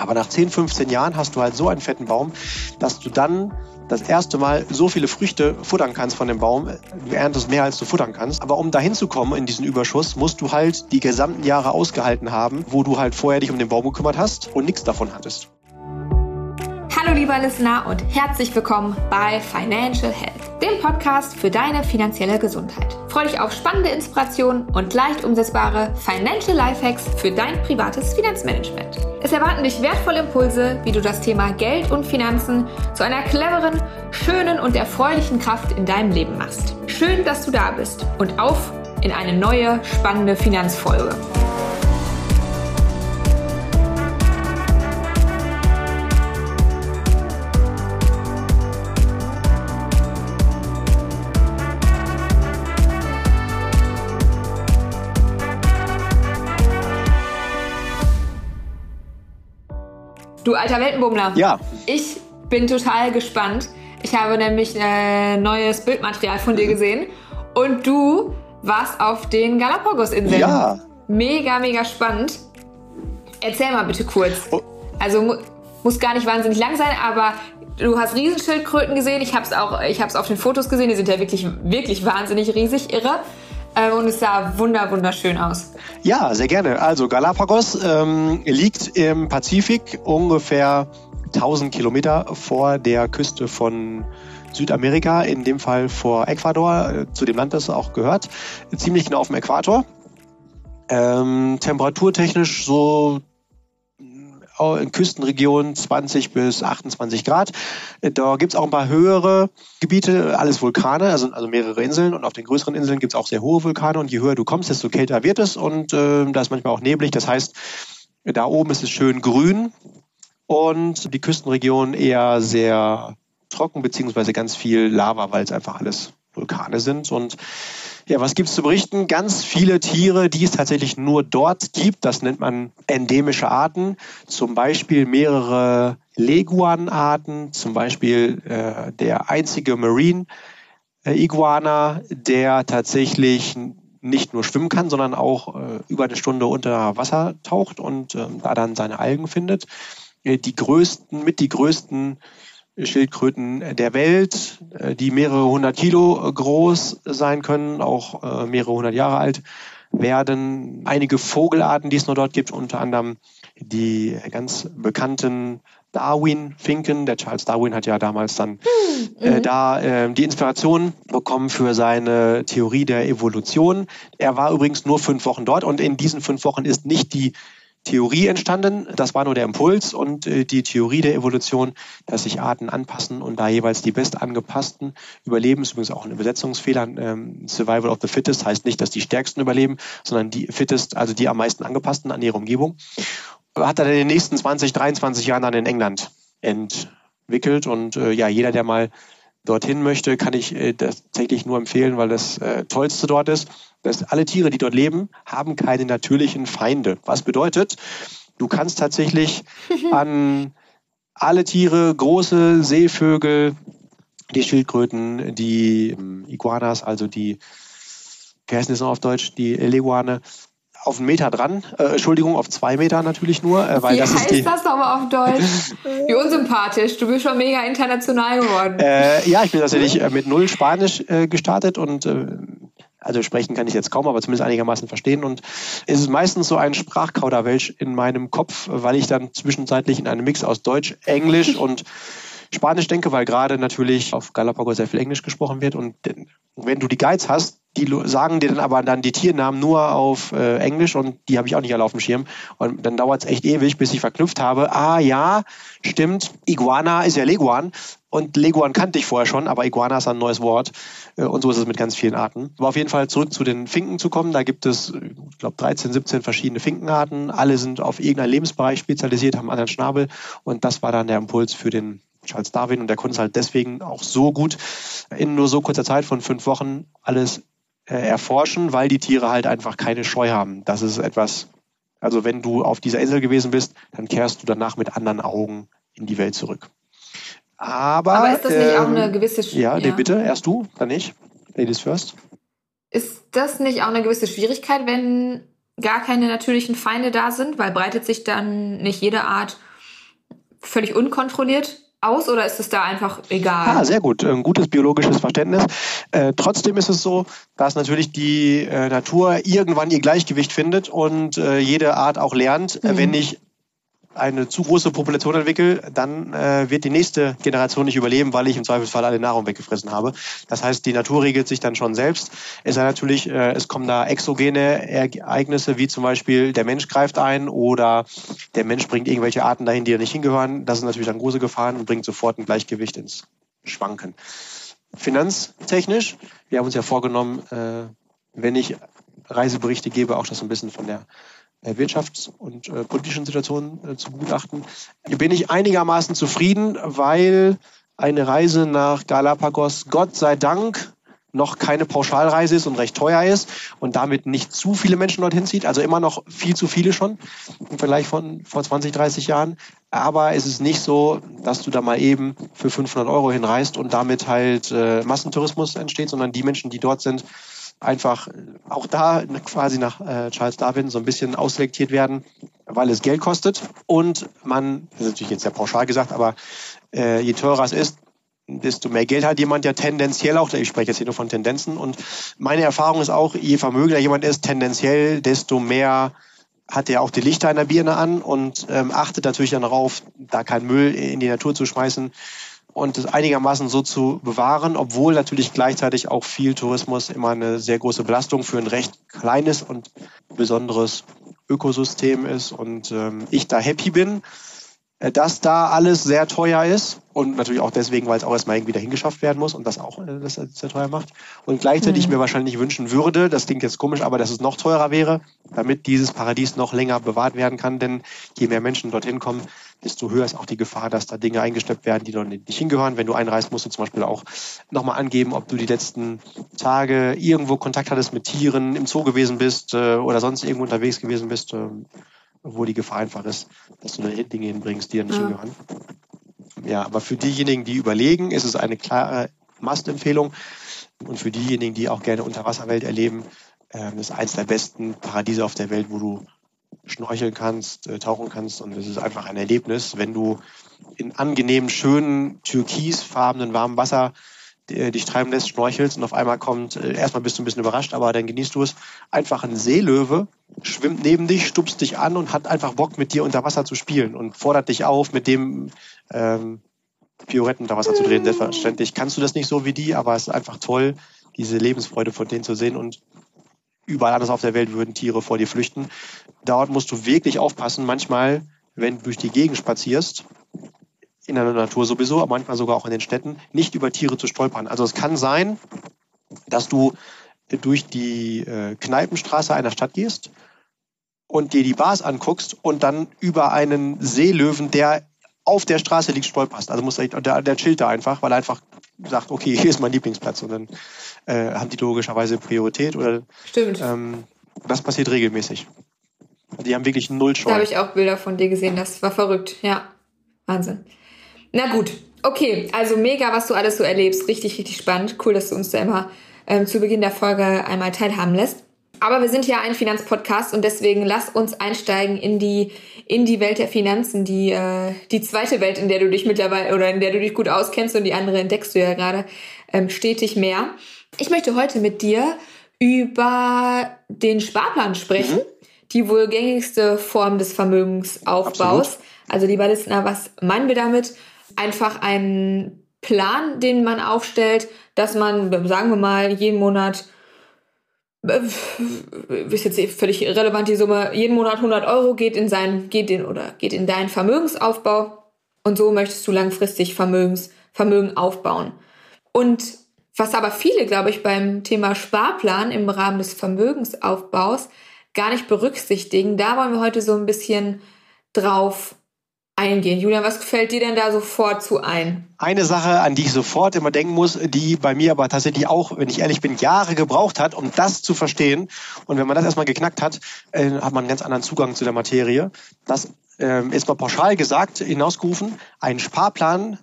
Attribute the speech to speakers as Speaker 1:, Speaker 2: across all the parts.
Speaker 1: Aber nach 10, 15 Jahren hast du halt so einen fetten Baum, dass du dann das erste Mal so viele Früchte futtern kannst von dem Baum. Du erntest mehr, als du futtern kannst. Aber um dahin zu kommen in diesen Überschuss, musst du halt die gesamten Jahre ausgehalten haben, wo du halt vorher dich um den Baum gekümmert hast und nichts davon hattest.
Speaker 2: Hallo lieber Listener und herzlich willkommen bei Financial Health, dem Podcast für deine finanzielle Gesundheit. Freue dich auf spannende Inspirationen und leicht umsetzbare Financial Lifehacks für dein privates Finanzmanagement. Es erwarten dich wertvolle Impulse, wie du das Thema Geld und Finanzen zu einer cleveren, schönen und erfreulichen Kraft in deinem Leben machst. Schön, dass du da bist und auf in eine neue, spannende Finanzfolge. Du alter Weltenbummler.
Speaker 1: Ja.
Speaker 2: Ich bin total gespannt. Ich habe nämlich äh, neues Bildmaterial von dir gesehen und du warst auf den Galapagos-Inseln.
Speaker 1: Ja.
Speaker 2: Mega, mega spannend. Erzähl mal bitte kurz. Oh. Also mu muss gar nicht wahnsinnig lang sein, aber du hast Riesenschildkröten gesehen. Ich habe es auch, ich habe es auf den Fotos gesehen. Die sind ja wirklich, wirklich wahnsinnig riesig, irre. Äh, und es sah wunder, wunderschön aus.
Speaker 1: Ja, sehr gerne. Also Galapagos ähm, liegt im Pazifik ungefähr 1000 Kilometer vor der Küste von Südamerika, in dem Fall vor Ecuador, äh, zu dem Land, das auch gehört, ziemlich genau auf dem Äquator. Ähm, temperaturtechnisch so in Küstenregionen 20 bis 28 Grad. Da gibt es auch ein paar höhere Gebiete, alles Vulkane, also, also mehrere Inseln. Und auf den größeren Inseln gibt es auch sehr hohe Vulkane. Und je höher du kommst, desto kälter wird es. Und äh, da ist manchmal auch neblig. Das heißt, da oben ist es schön grün und die Küstenregion eher sehr trocken, beziehungsweise ganz viel Lava, weil es einfach alles Vulkane sind. Und ja, was gibt's zu berichten? Ganz viele Tiere, die es tatsächlich nur dort gibt. Das nennt man endemische Arten. Zum Beispiel mehrere Leguanarten, zum Beispiel äh, der einzige Marine äh, Iguana, der tatsächlich nicht nur schwimmen kann, sondern auch äh, über eine Stunde unter Wasser taucht und ähm, da dann seine Algen findet. Äh, die größten, mit die größten Schildkröten der Welt, äh, die mehrere hundert Kilo groß sein können, auch äh, mehrere hundert Jahre alt werden. Einige Vogelarten, die es nur dort gibt, unter anderem die ganz bekannten Darwin-Finken. Der Charles Darwin hat ja damals dann äh, mhm. da äh, die Inspiration bekommen für seine Theorie der Evolution. Er war übrigens nur fünf Wochen dort und in diesen fünf Wochen ist nicht die Theorie entstanden. Das war nur der Impuls und äh, die Theorie der Evolution, dass sich Arten anpassen und da jeweils die bestangepassten überleben, ist übrigens auch ein Übersetzungsfehler. Ähm, Survival of the Fittest heißt nicht, dass die Stärksten überleben, sondern die Fittest, also die am meisten angepassten an ihre Umgebung. Hat er in den nächsten 20, 23 Jahren dann in England entwickelt und äh, ja, jeder, der mal dorthin möchte, kann ich äh, das tatsächlich nur empfehlen, weil das äh, Tollste dort ist, dass alle Tiere, die dort leben, haben keine natürlichen Feinde. Was bedeutet, du kannst tatsächlich an alle Tiere, große Seevögel, die Schildkröten, die ähm, Iguanas, also die, wie heißt das noch auf Deutsch, die Leguane, auf einen Meter dran. Äh, Entschuldigung, auf zwei Meter natürlich nur. Äh, weil
Speaker 2: Wie
Speaker 1: das
Speaker 2: heißt
Speaker 1: ist die,
Speaker 2: das nochmal auf Deutsch? Wie unsympathisch. Du bist schon mega international geworden.
Speaker 1: Äh, ja, ich bin tatsächlich äh, mit null Spanisch äh, gestartet und äh, also sprechen kann ich jetzt kaum, aber zumindest einigermaßen verstehen. Und es ist meistens so ein Sprachkauderwelsch in meinem Kopf, weil ich dann zwischenzeitlich in einem Mix aus Deutsch, Englisch und Spanisch denke, weil gerade natürlich auf Galapagos sehr viel Englisch gesprochen wird. Und wenn du die Guides hast, die sagen dir dann aber dann die Tiernamen nur auf äh, Englisch und die habe ich auch nicht alle auf dem Schirm. Und dann dauert es echt ewig, bis ich verknüpft habe. Ah ja, stimmt, Iguana ist ja Leguan. Und Leguan kannte ich vorher schon, aber Iguana ist ein neues Wort. Äh, und so ist es mit ganz vielen Arten. Aber auf jeden Fall zurück zu den Finken zu kommen. Da gibt es, ich glaube, 13, 17 verschiedene Finkenarten. Alle sind auf irgendeinen Lebensbereich spezialisiert, haben einen anderen Schnabel. Und das war dann der Impuls für den Charles Darwin und der konnte es halt deswegen auch so gut in nur so kurzer Zeit von fünf Wochen alles äh, erforschen, weil die Tiere halt einfach keine Scheu haben. Das ist etwas, also wenn du auf dieser Insel gewesen bist, dann kehrst du danach mit anderen Augen in die Welt zurück. Aber,
Speaker 2: Aber ist das nicht auch eine ähm, gewisse
Speaker 1: Sch Ja, ja. bitte, erst du, dann ich. Ladies first.
Speaker 2: Ist das nicht auch eine gewisse Schwierigkeit, wenn gar keine natürlichen Feinde da sind? Weil breitet sich dann nicht jede Art völlig unkontrolliert aus oder ist es da einfach egal?
Speaker 1: Ah, sehr gut. Ein gutes biologisches Verständnis. Äh, trotzdem ist es so, dass natürlich die äh, Natur irgendwann ihr Gleichgewicht findet und äh, jede Art auch lernt, mhm. wenn ich eine zu große Population entwickle, dann äh, wird die nächste Generation nicht überleben, weil ich im Zweifelsfall alle Nahrung weggefressen habe. Das heißt, die Natur regelt sich dann schon selbst. Es sei natürlich, äh, es kommen da exogene Ereignisse, wie zum Beispiel der Mensch greift ein oder der Mensch bringt irgendwelche Arten dahin, die ja nicht hingehören. Das sind natürlich dann große Gefahren und bringt sofort ein Gleichgewicht ins Schwanken. Finanztechnisch, wir haben uns ja vorgenommen, äh, wenn ich Reiseberichte gebe, auch das ein bisschen von der wirtschafts- und äh, politischen Situation äh, zu begutachten, bin ich einigermaßen zufrieden, weil eine Reise nach Galapagos Gott sei Dank noch keine Pauschalreise ist und recht teuer ist und damit nicht zu viele Menschen dorthin zieht. Also immer noch viel zu viele schon im Vergleich von vor 20, 30 Jahren. Aber es ist nicht so, dass du da mal eben für 500 Euro hinreist und damit halt äh, Massentourismus entsteht, sondern die Menschen, die dort sind, einfach auch da quasi nach äh, Charles Darwin so ein bisschen ausselektiert werden, weil es Geld kostet. Und man, das ist natürlich jetzt sehr pauschal gesagt, aber äh, je teurer es ist, desto mehr Geld hat jemand ja tendenziell auch, ich spreche jetzt hier nur von Tendenzen. Und meine Erfahrung ist auch, je vermögender jemand ist, tendenziell, desto mehr hat er auch die Lichter in der Birne an und ähm, achtet natürlich dann darauf, da keinen Müll in die Natur zu schmeißen und es einigermaßen so zu bewahren, obwohl natürlich gleichzeitig auch viel Tourismus immer eine sehr große Belastung für ein recht kleines und besonderes Ökosystem ist und ähm, ich da happy bin, dass da alles sehr teuer ist und natürlich auch deswegen, weil es auch erstmal irgendwie dahin geschafft werden muss und das auch äh, das sehr teuer macht. Und gleichzeitig mhm. mir wahrscheinlich wünschen würde, das klingt jetzt komisch, aber dass es noch teurer wäre, damit dieses Paradies noch länger bewahrt werden kann. Denn je mehr Menschen dorthin kommen, desto höher ist auch die Gefahr, dass da Dinge eingesteppt werden, die dort nicht hingehören. Wenn du einreist, musst du zum Beispiel auch nochmal angeben, ob du die letzten Tage irgendwo Kontakt hattest mit Tieren, im Zoo gewesen bist äh, oder sonst irgendwo unterwegs gewesen bist. Äh, wo die Gefahr einfach ist, dass du da Dinge hinbringst, die ja nicht ja. hingehören. Ja, aber für diejenigen, die überlegen, ist es eine klare Must-Empfehlung. Und für diejenigen, die auch gerne Unterwasserwelt erleben, äh, ist eins der besten Paradiese auf der Welt, wo du schnorcheln kannst, äh, tauchen kannst. Und es ist einfach ein Erlebnis, wenn du in angenehmen, schönen, türkisfarbenen, warmen Wasser äh, dich treiben lässt, schnorchelst und auf einmal kommt, äh, erstmal bist du ein bisschen überrascht, aber dann genießt du es, einfach ein Seelöwe schwimmt neben dich, stupst dich an und hat einfach Bock mit dir unter Wasser zu spielen und fordert dich auf, mit dem ähm, Pioretten unter Wasser zu drehen. Selbstverständlich kannst du das nicht so wie die, aber es ist einfach toll, diese Lebensfreude von denen zu sehen und überall anders auf der Welt würden Tiere vor dir flüchten. Dort musst du wirklich aufpassen. Manchmal, wenn du durch die Gegend spazierst, in der Natur sowieso, aber manchmal sogar auch in den Städten, nicht über Tiere zu stolpern. Also es kann sein, dass du durch die äh, Kneipenstraße einer Stadt gehst und dir die Bars anguckst und dann über einen Seelöwen, der auf der Straße liegt, stolperst. Also muss der, der chillt da einfach, weil er einfach sagt, okay, hier ist mein Lieblingsplatz. Und dann äh, haben die logischerweise Priorität. Oder,
Speaker 2: Stimmt.
Speaker 1: Ähm, das passiert regelmäßig. Die haben wirklich null Scheu.
Speaker 2: Da habe ich auch Bilder von dir gesehen. Das war verrückt. Ja, Wahnsinn. Na gut, okay, also mega, was du alles so erlebst. Richtig, richtig spannend. Cool, dass du uns da immer ähm, zu Beginn der Folge einmal teilhaben lässt. Aber wir sind ja ein Finanzpodcast und deswegen lass uns einsteigen in die in die Welt der Finanzen, die äh, die zweite Welt, in der du dich mittlerweile oder in der du dich gut auskennst und die andere entdeckst du ja gerade ähm, stetig mehr. Ich möchte heute mit dir über den Sparplan sprechen, mhm. die wohl gängigste Form des Vermögensaufbaus. Absolut. Also lieber Listener, was meinen wir damit? Einfach einen Plan, den man aufstellt, dass man, sagen wir mal, jeden Monat äh, ist jetzt völlig irrelevant die Summe, jeden Monat 100 Euro geht in sein, geht in oder geht in deinen Vermögensaufbau und so möchtest du langfristig Vermögens, Vermögen aufbauen. Und was aber viele, glaube ich, beim Thema Sparplan im Rahmen des Vermögensaufbaus gar nicht berücksichtigen, da wollen wir heute so ein bisschen drauf eingehen. Julian, was fällt dir denn da sofort zu ein?
Speaker 1: Eine Sache, an die ich sofort immer denken muss, die bei mir aber tatsächlich auch, wenn ich ehrlich bin, Jahre gebraucht hat, um das zu verstehen. Und wenn man das erstmal geknackt hat, äh, hat man einen ganz anderen Zugang zu der Materie. Das äh, ist mal pauschal gesagt, hinausgerufen, ein Sparplan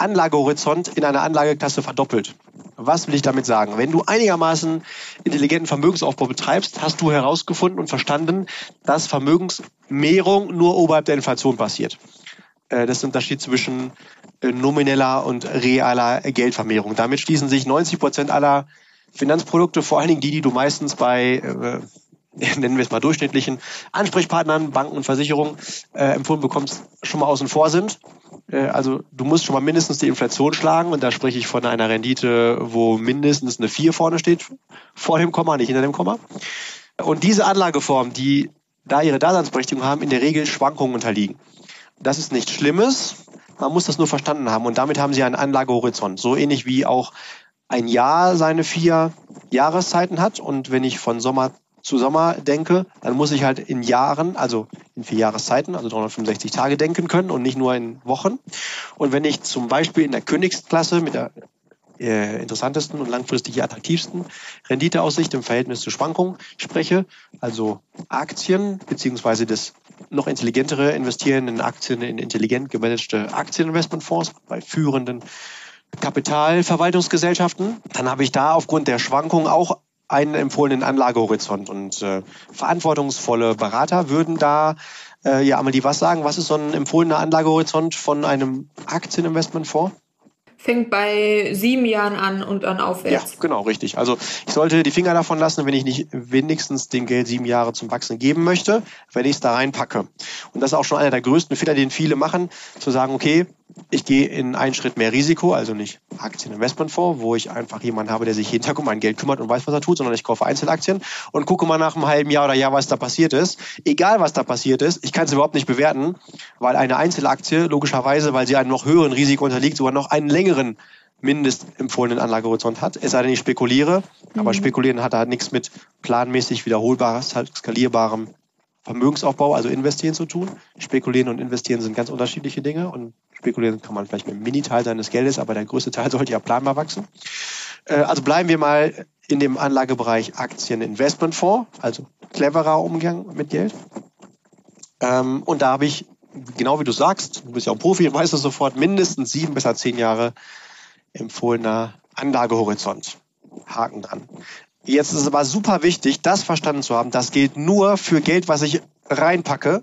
Speaker 1: Anlagehorizont in einer Anlageklasse verdoppelt. Was will ich damit sagen? Wenn du einigermaßen intelligenten Vermögensaufbau betreibst, hast du herausgefunden und verstanden, dass Vermögensmehrung nur oberhalb der Inflation passiert. Äh, das ist der Unterschied zwischen äh, nomineller und realer Geldvermehrung. Damit schließen sich 90 Prozent aller Finanzprodukte, vor allen Dingen die, die du meistens bei, äh, nennen wir es mal durchschnittlichen Ansprechpartnern, Banken und Versicherungen äh, empfohlen bekommst, schon mal außen vor sind. Äh, also du musst schon mal mindestens die Inflation schlagen und da spreche ich von einer Rendite, wo mindestens eine 4 vorne steht, vor dem Komma, nicht hinter dem Komma. Und diese Anlageformen, die da ihre Daseinsberechtigung haben, in der Regel Schwankungen unterliegen. Das ist nichts Schlimmes, man muss das nur verstanden haben und damit haben sie einen Anlagehorizont. So ähnlich wie auch ein Jahr seine vier Jahreszeiten hat und wenn ich von Sommer zu Sommer denke, dann muss ich halt in Jahren, also in vier Jahreszeiten, also 365 Tage denken können und nicht nur in Wochen. Und wenn ich zum Beispiel in der Königsklasse mit der äh, interessantesten und langfristig attraktivsten Renditeaussicht im Verhältnis zu Schwankungen spreche, also Aktien beziehungsweise das noch intelligentere Investieren in Aktien, in intelligent gemanagte Aktieninvestmentfonds bei führenden Kapitalverwaltungsgesellschaften, dann habe ich da aufgrund der Schwankungen auch einen empfohlenen Anlagehorizont. Und äh, verantwortungsvolle Berater würden da, äh, ja, Amelie, was sagen? Was ist so ein empfohlener Anlagehorizont von einem Aktieninvestmentfonds?
Speaker 2: fängt bei sieben Jahren an und dann aufwärts.
Speaker 1: Ja, genau, richtig. Also ich sollte die Finger davon lassen, wenn ich nicht wenigstens dem Geld sieben Jahre zum Wachsen geben möchte, wenn ich es da reinpacke. Und das ist auch schon einer der größten Fehler, den viele machen, zu sagen, okay, ich gehe in einen Schritt mehr Risiko, also nicht Aktieninvestmentfonds, wo ich einfach jemanden habe, der sich jeden Tag um mein Geld kümmert und weiß, was er tut, sondern ich kaufe Einzelaktien und gucke mal nach einem halben Jahr oder Jahr, was da passiert ist. Egal, was da passiert ist, ich kann es überhaupt nicht bewerten, weil eine Einzelaktie logischerweise, weil sie einem noch höheren Risiko unterliegt, sogar noch einen längeren mindestempfohlenen Anlagehorizont hat. Es sei denn, ich spekuliere, mhm. aber spekulieren hat da nichts mit planmäßig wiederholbares, halt skalierbarem Vermögensaufbau, also investieren zu tun. Spekulieren und investieren sind ganz unterschiedliche Dinge und spekulieren kann man vielleicht mit einem Miniteil seines Geldes, aber der größte Teil sollte ja planbar wachsen. Äh, also bleiben wir mal in dem Anlagebereich Aktieninvestmentfonds, also cleverer Umgang mit Geld. Ähm, und da habe ich, genau wie du sagst, du bist ja auch Profi weißt es sofort, mindestens sieben bis zehn Jahre empfohlener Anlagehorizont. Haken dran. Jetzt ist es aber super wichtig, das verstanden zu haben. Das gilt nur für Geld, was ich reinpacke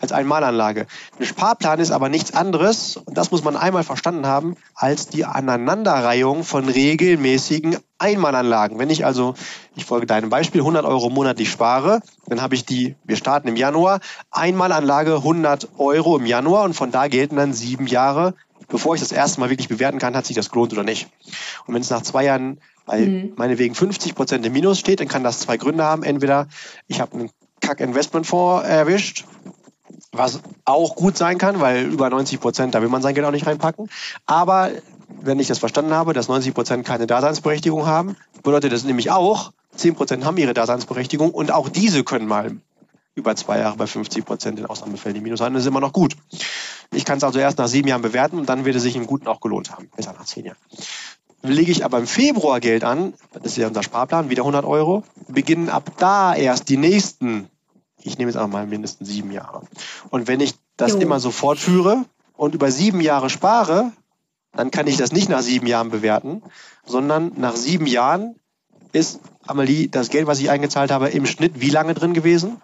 Speaker 1: als Einmalanlage. Ein Sparplan ist aber nichts anderes, und das muss man einmal verstanden haben, als die Aneinanderreihung von regelmäßigen Einmalanlagen. Wenn ich also, ich folge deinem Beispiel, 100 Euro monatlich spare, dann habe ich die, wir starten im Januar, Einmalanlage 100 Euro im Januar und von da gelten dann sieben Jahre, bevor ich das erste Mal wirklich bewerten kann, hat sich das gelohnt oder nicht. Und wenn es nach zwei Jahren weil mhm. meinetwegen 50 Prozent im Minus steht, dann kann das zwei Gründe haben. Entweder ich habe einen Kack-Investmentfonds erwischt, was auch gut sein kann, weil über 90 Prozent, da will man sein Geld auch nicht reinpacken. Aber wenn ich das verstanden habe, dass 90 Prozent keine Daseinsberechtigung haben, bedeutet das nämlich auch, 10 Prozent haben ihre Daseinsberechtigung und auch diese können mal über zwei Jahre bei 50 Prozent in Ausnahmefällen die Minus sein. Das ist immer noch gut. Ich kann es also erst nach sieben Jahren bewerten und dann wird es sich im Guten auch gelohnt haben. Besser nach zehn Jahren. Lege ich aber im Februar Geld an, das ist ja unser Sparplan, wieder 100 Euro, beginnen ab da erst die nächsten, ich nehme jetzt einfach mal mindestens sieben Jahre. Und wenn ich das jo. immer so fortführe und über sieben Jahre spare, dann kann ich das nicht nach sieben Jahren bewerten, sondern nach sieben Jahren ist, Amelie, das Geld, was ich eingezahlt habe, im Schnitt wie lange drin gewesen?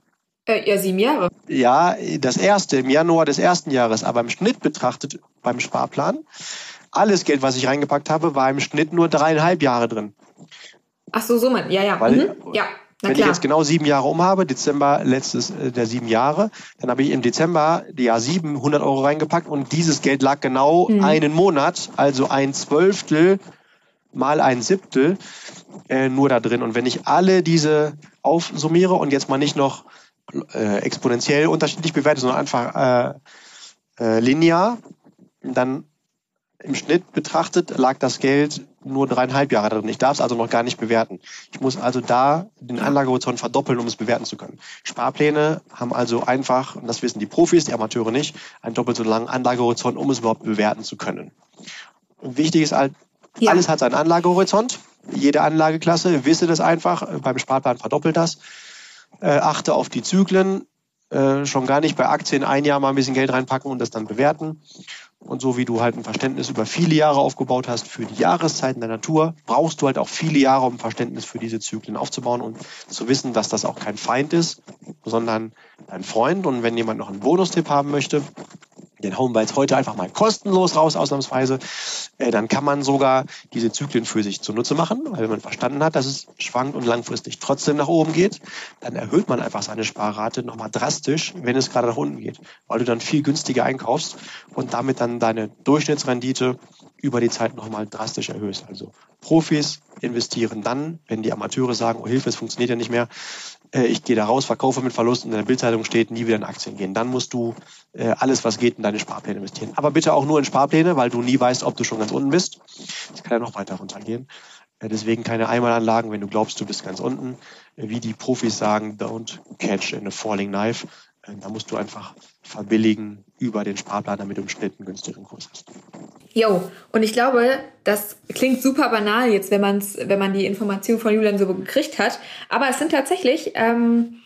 Speaker 2: Äh, ja, sieben Jahre.
Speaker 1: Ja, das erste, im Januar des ersten Jahres, aber im Schnitt betrachtet beim Sparplan alles Geld, was ich reingepackt habe, war im Schnitt nur dreieinhalb Jahre drin.
Speaker 2: Ach so, so man. Ja, ja.
Speaker 1: Weil, mhm. ja. Na wenn klar. ich jetzt genau sieben Jahre um habe, Dezember letztes äh, der sieben Jahre, dann habe ich im Dezember Jahr sieben 100 Euro reingepackt und dieses Geld lag genau mhm. einen Monat, also ein Zwölftel mal ein Siebtel äh, nur da drin. Und wenn ich alle diese aufsummiere und jetzt mal nicht noch äh, exponentiell unterschiedlich bewerte, sondern einfach äh, äh, linear, dann im Schnitt betrachtet lag das Geld nur dreieinhalb Jahre drin. Ich darf es also noch gar nicht bewerten. Ich muss also da den Anlagehorizont verdoppeln, um es bewerten zu können. Sparpläne haben also einfach, und das wissen die Profis, die Amateure nicht, einen doppelt so langen Anlagehorizont, um es überhaupt bewerten zu können. Und wichtig ist halt, ja. alles hat seinen Anlagehorizont. Jede Anlageklasse wisse das einfach. Beim Sparplan verdoppelt das. Äh, achte auf die Zyklen. Äh, schon gar nicht bei Aktien ein Jahr mal ein bisschen Geld reinpacken und das dann bewerten. Und so wie du halt ein Verständnis über viele Jahre aufgebaut hast für die Jahreszeiten der Natur, brauchst du halt auch viele Jahre, um Verständnis für diese Zyklen aufzubauen und zu wissen, dass das auch kein Feind ist, sondern ein Freund. Und wenn jemand noch einen Bonustipp haben möchte, Den hauen wir jetzt heute einfach mal kostenlos raus, ausnahmsweise. Äh, dann kann man sogar diese Zyklen für sich zunutze machen, weil wenn man verstanden hat, dass es schwankt und langfristig trotzdem nach oben geht, dann erhöht man einfach seine Sparrate nochmal drastisch, wenn es gerade nach unten geht, weil du dann viel günstiger einkaufst und damit dann deine Durchschnittsrendite über die Zeit nochmal drastisch erhöhst. Also Profis investieren dann, wenn die Amateure sagen, oh Hilfe, es funktioniert ja nicht mehr, äh, ich gehe da raus, verkaufe mit Verlust und in der Bildzeitung steht, nie wieder in Aktien gehen. Dann musst du äh, alles, was geht, in deine Sparpläne investieren. Aber bitte auch nur in Sparpläne, weil du nie weißt, ob du schon ganz unten bist. Das kann ja noch weiter runtergehen. Äh, deswegen keine Einmalanlagen, wenn du glaubst, du bist ganz unten. Äh, wie die Profis sagen, don't catch in a falling knife. Äh, da musst du einfach verbilligen über den Sparplan, damit du im Schnitt einen günstigeren Kurs hast.
Speaker 2: Jo, und ich glaube, das klingt super banal jetzt, wenn, man's, wenn man die Information von Julian so gekriegt hat. Aber es sind tatsächlich, ähm,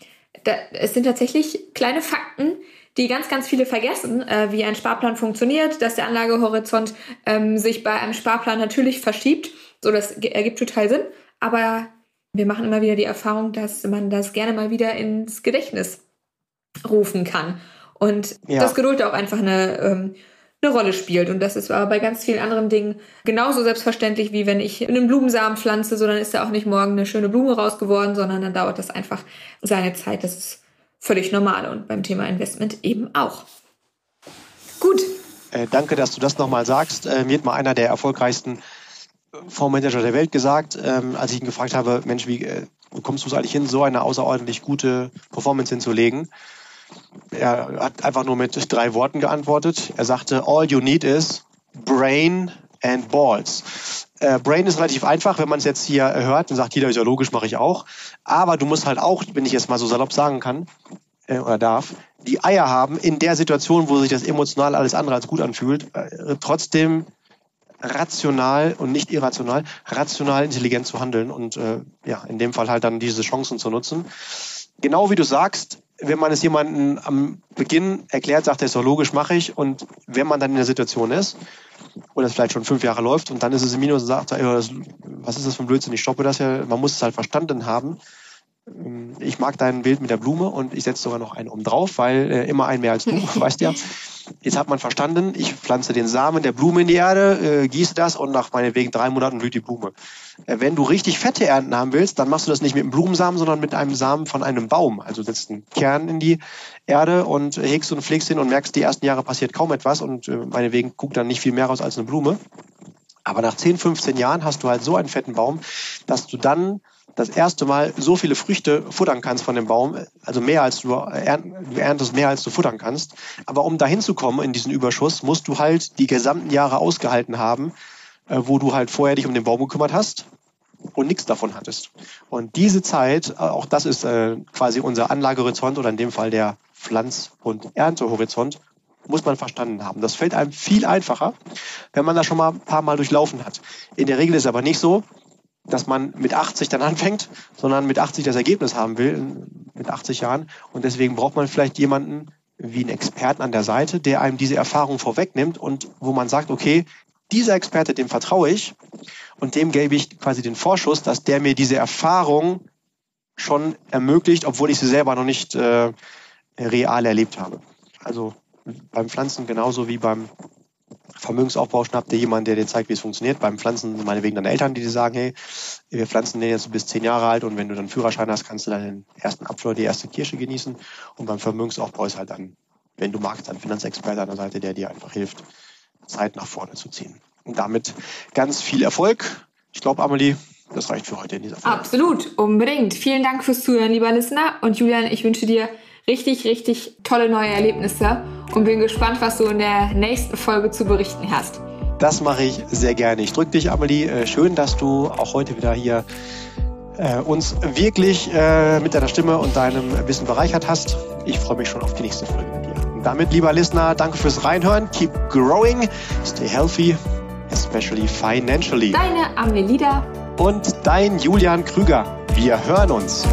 Speaker 2: da, es sind tatsächlich kleine Fakten, die ganz, ganz viele vergessen, äh, wie ein Sparplan funktioniert, dass der Anlagehorizont ähm, sich bei einem Sparplan natürlich verschiebt. So, das ergibt total Sinn. Aber wir machen immer wieder die Erfahrung, dass man das gerne mal wieder ins Gedächtnis rufen kann. Und ja. dass Geduld auch einfach eine, ähm, eine Rolle spielt. Und das ist aber bei ganz vielen anderen Dingen genauso selbstverständlich, wie wenn ich einen Blumensamen pflanze, so dann ist da auch nicht morgen eine schöne Blume raus geworden, sondern dann dauert das einfach seine Zeit. Das ist völlig normal und beim Thema Investment eben auch. Gut.
Speaker 1: Äh, danke, dass du das nochmal sagst. Äh, mir hat mal einer der erfolgreichsten Fondsmanager der Welt gesagt, ähm, als ich ihn gefragt habe, Mensch, wie äh, kommst du es eigentlich hin, so eine außerordentlich gute Performance hinzulegen? Er hat einfach nur mit drei Worten geantwortet. Er sagte, all you need is brain and balls. Äh, brain ist relativ einfach, wenn man es jetzt hier hört, dann sagt jeder, ist ja logisch, mache ich auch. Aber du musst halt auch, wenn ich es mal so salopp sagen kann, äh, oder darf, die Eier haben, in der Situation, wo sich das emotional alles andere als gut anfühlt, äh, trotzdem rational und nicht irrational, rational intelligent zu handeln und äh, ja, in dem Fall halt dann diese Chancen zu nutzen. Genau wie du sagst, wenn man es jemandem am Beginn erklärt, sagt er, ist doch logisch, mache ich. Und wenn man dann in der Situation ist, oder es vielleicht schon fünf Jahre läuft und dann ist es im Minus und sagt, ey, was ist das für ein Blödsinn, ich stoppe das ja. Man muss es halt verstanden haben ich mag dein Bild mit der Blume und ich setze sogar noch einen um drauf, weil äh, immer ein mehr als du, weißt ja. Jetzt hat man verstanden, ich pflanze den Samen der Blume in die Erde, äh, gieße das und nach meinetwegen drei Monaten blüht die Blume. Äh, wenn du richtig fette Ernten haben willst, dann machst du das nicht mit einem Blumensamen, sondern mit einem Samen von einem Baum. Also setzt einen Kern in die Erde und hegst und pflegst ihn und merkst, die ersten Jahre passiert kaum etwas und äh, meinetwegen guckt dann nicht viel mehr raus als eine Blume. Aber nach 10, 15 Jahren hast du halt so einen fetten Baum, dass du dann das erste Mal so viele Früchte futtern kannst von dem Baum, also mehr als du, erntest mehr als du futtern kannst. Aber um dahin zu kommen in diesen Überschuss, musst du halt die gesamten Jahre ausgehalten haben, äh, wo du halt vorher dich um den Baum gekümmert hast und nichts davon hattest. Und diese Zeit, äh, auch das ist äh, quasi unser Anlagehorizont oder in dem Fall der Pflanz- und Erntehorizont, muss man verstanden haben. Das fällt einem viel einfacher, wenn man das schon mal ein paar Mal durchlaufen hat. In der Regel ist es aber nicht so, dass man mit 80 dann anfängt, sondern mit 80 das Ergebnis haben will, mit 80 Jahren. Und deswegen braucht man vielleicht jemanden wie einen Experten an der Seite, der einem diese Erfahrung vorwegnimmt und wo man sagt, okay, dieser Experte, dem vertraue ich und dem gebe ich quasi den Vorschuss, dass der mir diese Erfahrung schon ermöglicht, obwohl ich sie selber noch nicht äh, real erlebt habe. Also beim Pflanzen genauso wie beim Vermögensaufbau schnappt dir jemand, der dir zeigt, wie es funktioniert. Beim Pflanzen meinetwegen deine Eltern, die dir sagen, hey, wir pflanzen den jetzt bis zehn Jahre alt und wenn du dann Führerschein hast, kannst du dann den ersten Apfel oder die erste Kirsche genießen. Und beim Vermögensaufbau ist halt dann, wenn du magst, ein Finanzexperte an der Seite, der dir einfach hilft, Zeit nach vorne zu ziehen. Und damit ganz viel Erfolg. Ich glaube, Amelie, das reicht für heute in dieser
Speaker 2: Folge. Absolut, unbedingt. Vielen Dank fürs Zuhören, lieber Listener. Und Julian, ich wünsche dir richtig, richtig tolle neue Erlebnisse und bin gespannt, was du in der nächsten Folge zu berichten hast.
Speaker 1: Das mache ich sehr gerne. Ich drücke dich, Amelie. Äh, schön, dass du auch heute wieder hier äh, uns wirklich äh, mit deiner Stimme und deinem Wissen bereichert hast. Ich freue mich schon auf die nächste Folge mit dir. Und damit, lieber Listener, danke fürs Reinhören. Keep growing, stay healthy, especially financially.
Speaker 2: Deine Amelida
Speaker 1: und dein Julian Krüger. Wir hören uns.